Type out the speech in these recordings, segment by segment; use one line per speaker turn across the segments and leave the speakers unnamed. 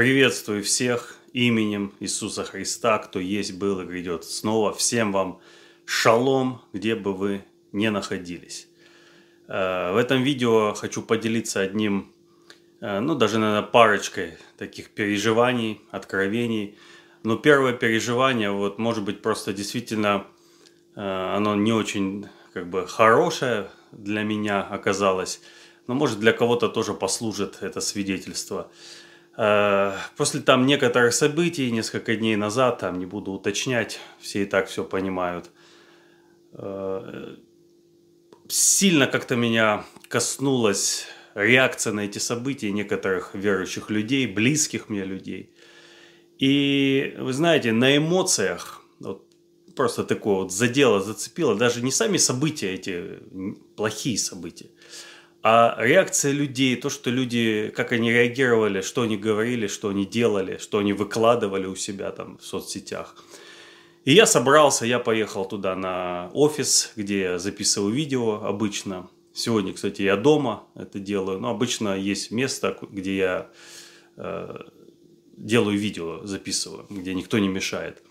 Приветствую всех именем Иисуса Христа, кто есть, был и грядет снова. Всем вам шалом, где бы вы не находились. Э, в этом видео хочу поделиться одним, э, ну даже, наверное, парочкой таких переживаний, откровений. Но первое переживание, вот, может быть, просто действительно э, оно не очень как бы хорошее для меня оказалось, но может для кого-то тоже послужит это свидетельство. Э, после там некоторых событий, несколько дней назад, там не буду уточнять, все и так все понимают, э, сильно как-то меня коснулась реакция на эти события некоторых верующих людей, близких мне людей. И вы знаете, на эмоциях, вот просто такое вот задело, зацепило, даже не сами события эти, плохие события, а реакция людей, то, что люди, как они реагировали, что они говорили, что они делали, что они выкладывали у себя там в соцсетях. И я собрался, я поехал туда на офис, где я записываю видео обычно. Сегодня, кстати, я дома это делаю, но обычно есть место, где я э, делаю видео, записываю, где никто не мешает.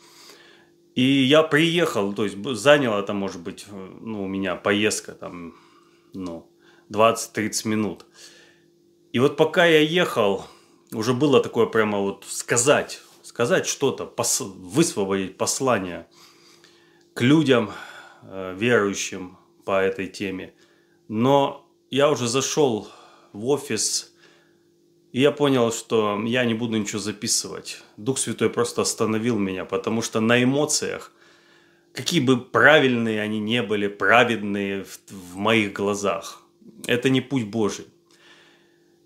И я приехал, то есть заняла это, может быть, ну, у меня поездка там, ну, 20-30 минут. И вот пока я ехал, уже было такое прямо вот сказать, сказать что-то, пос, высвободить послание к людям, э, верующим по этой теме. Но я уже зашел в офис, и я понял, что я не буду ничего записывать. Дух Святой просто остановил меня, потому что на эмоциях, какие бы правильные они не были, праведные в, в моих глазах, это не путь Божий.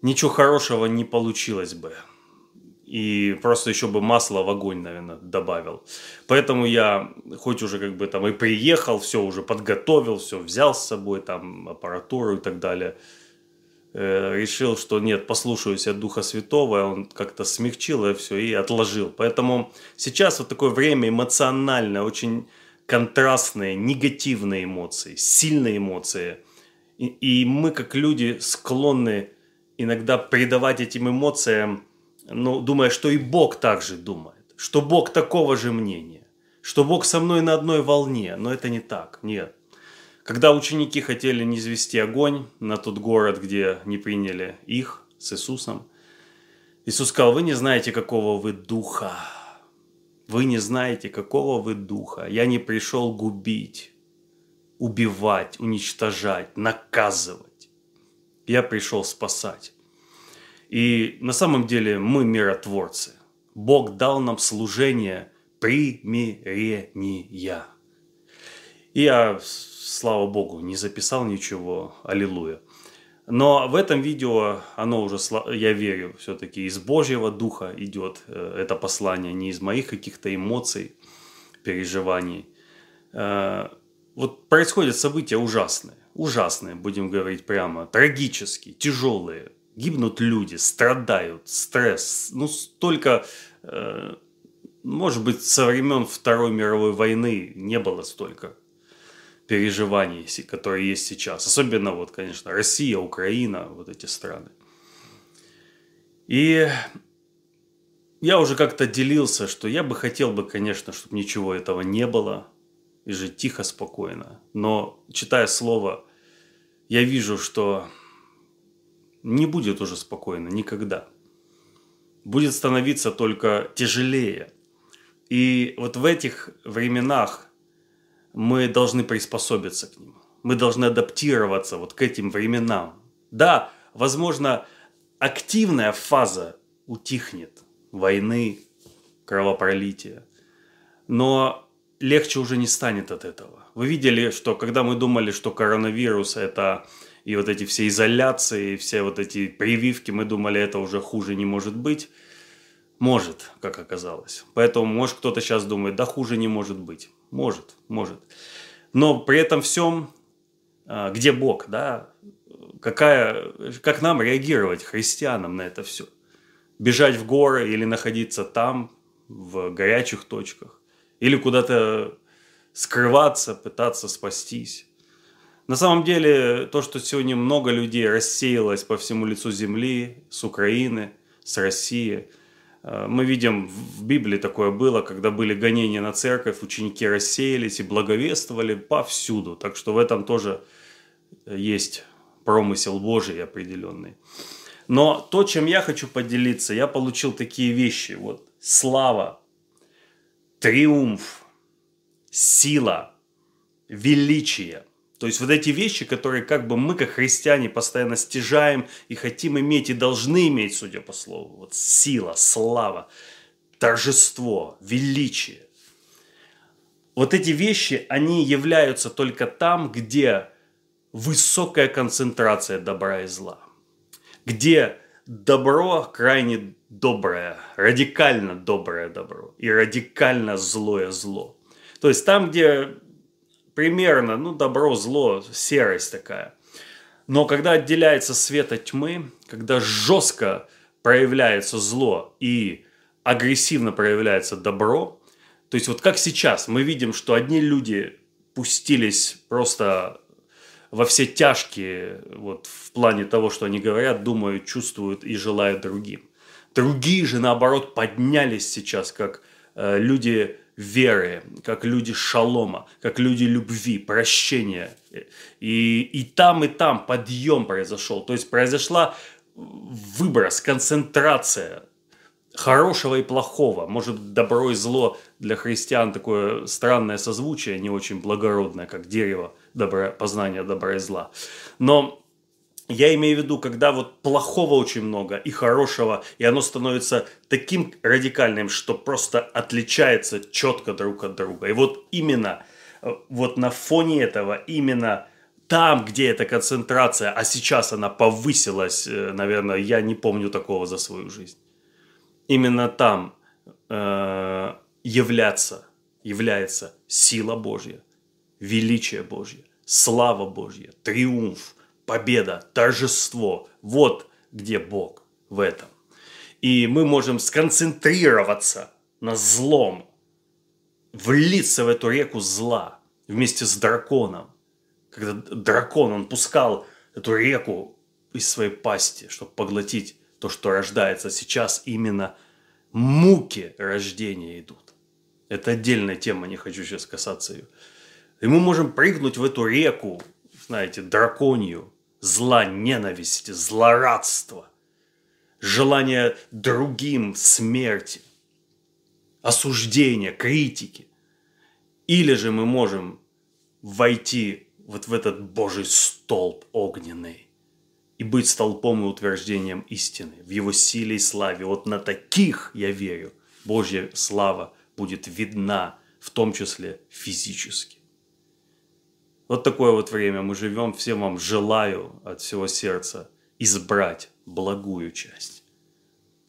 Ничего хорошего не получилось бы. И просто еще бы масло в огонь, наверное, добавил. Поэтому я, хоть уже как бы там и приехал, все уже подготовил, все взял с собой, там аппаратуру и так далее, э, решил, что нет, послушаюсь от Духа Святого, он как-то смягчил это все и отложил. Поэтому сейчас вот такое время эмоциональное, очень контрастные, негативные эмоции, сильные эмоции – и, и мы, как люди, склонны иногда придавать этим эмоциям, ну, думая, что и Бог также думает, что Бог такого же мнения, что Бог со мной на одной волне, но это не так, нет. Когда ученики хотели не извести огонь на тот город, где не приняли их с Иисусом, Иисус сказал, вы не знаете, какого вы духа. Вы не знаете, какого вы духа. Я не пришел губить, убивать, уничтожать, наказывать. Я пришел спасать. И на самом деле мы миротворцы. Бог дал нам служение примирения. И я, слава Богу, не записал ничего, аллилуйя. Но в этом видео оно уже, я верю, все-таки из Божьего Духа идет э, это послание, не из моих каких-то эмоций, переживаний. Вот происходят события ужасные, ужасные, будем говорить прямо, трагические, тяжелые. Гибнут люди, страдают, стресс. Ну, столько, э, может быть, со времен Второй мировой войны не было столько переживаний, которые есть сейчас. Особенно, вот, конечно, Россия, Украина, вот эти страны. И я уже как-то делился, что я бы хотел бы, конечно, чтобы ничего этого не было, и жить тихо, спокойно. Но читая слово, я вижу, что не будет уже спокойно никогда. Будет становиться только тяжелее. И вот в этих временах мы должны приспособиться к ним. Мы должны адаптироваться вот к этим временам. Да, возможно, активная фаза утихнет войны, кровопролития. Но легче уже не станет от этого. Вы видели, что когда мы думали, что коронавирус это и вот эти все изоляции, все вот эти прививки, мы думали, это уже хуже не может быть. Может, как оказалось. Поэтому, может, кто-то сейчас думает, да хуже не может быть. Может, может. Но при этом всем, а, где Бог, да, какая, как нам реагировать, христианам, на это все? Бежать в горы или находиться там, в горячих точках? Или куда-то скрываться, пытаться спастись. На самом деле, то, что сегодня много людей рассеялось по всему лицу земли, с Украины, с России, Э, мы видим, в Библии такое было, когда были гонения на церковь, ученики рассеялись и благовествовали повсюду. Так что в этом тоже есть промысел Божий определенный. Но то, чем я хочу поделиться, я получил такие вещи. Вот слава, триумф, сила, величие. То есть вот эти вещи, которые как бы мы, как христиане, постоянно стяжаем и хотим иметь, и должны иметь, судя по слову. Вот сила, слава, торжество, величие. Вот эти вещи, они являются только там, где высокая концентрация добра и зла. Где добро крайне доброе, радикально доброе добро и радикально злое зло. То есть там, где примерно, ну, добро, зло, серость такая. Но когда отделяется свет от тьмы, когда жестко проявляется зло и агрессивно проявляется добро, то есть вот как сейчас мы видим, что одни люди пустились просто во все тяжкие вот в плане того, что они говорят, думают, чувствуют и желают другим. Другие же, наоборот, поднялись сейчас как э, люди веры, как люди шалома, как люди любви, прощения. И, и там, и там подъем произошел. То есть произошла выброс, концентрация хорошего и плохого. Может, добро и зло для христиан такое странное созвучие, не очень благородное, как дерево добра, познания добра и зла. Но я имею в виду, когда вот плохого очень много и хорошего, и оно становится таким радикальным, что просто отличается четко друг от друга. И вот именно э, вот на фоне этого, именно там, где эта концентрация, а сейчас она повысилась, э, наверное, я не помню такого за свою жизнь. Именно там э, являться, является сила Божья, величие Божье, слава Божья, триумф – победа, торжество. Вот где Бог в этом. И мы можем сконцентрироваться на злом, влиться в эту реку зла вместе с драконом. Когда дракон, он пускал эту реку из своей пасти, чтобы поглотить то, что рождается сейчас, именно муки рождения идут. Это отдельная тема, не хочу сейчас касаться ее. И мы можем прыгнуть в эту реку, знаете, драконью, зла ненависти, злорадства, желание другим смерти, осуждения, критики. Или же мы можем войти вот в этот Божий столб огненный и быть столпом и утверждением истины в его силе и славе. Вот на таких, я верю, Божья слава будет видна, в том числе физически. Вот такое вот время мы живем. Всем вам желаю от всего сердца избрать благую часть.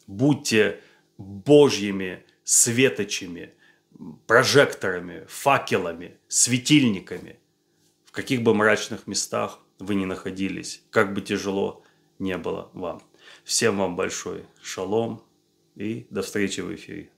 Будьте Божьими светочами, прожекторами, факелами, светильниками, в каких бы мрачных местах вы ни находились, как бы тяжело не было вам. Всем вам большой шалом и до встречи в эфире.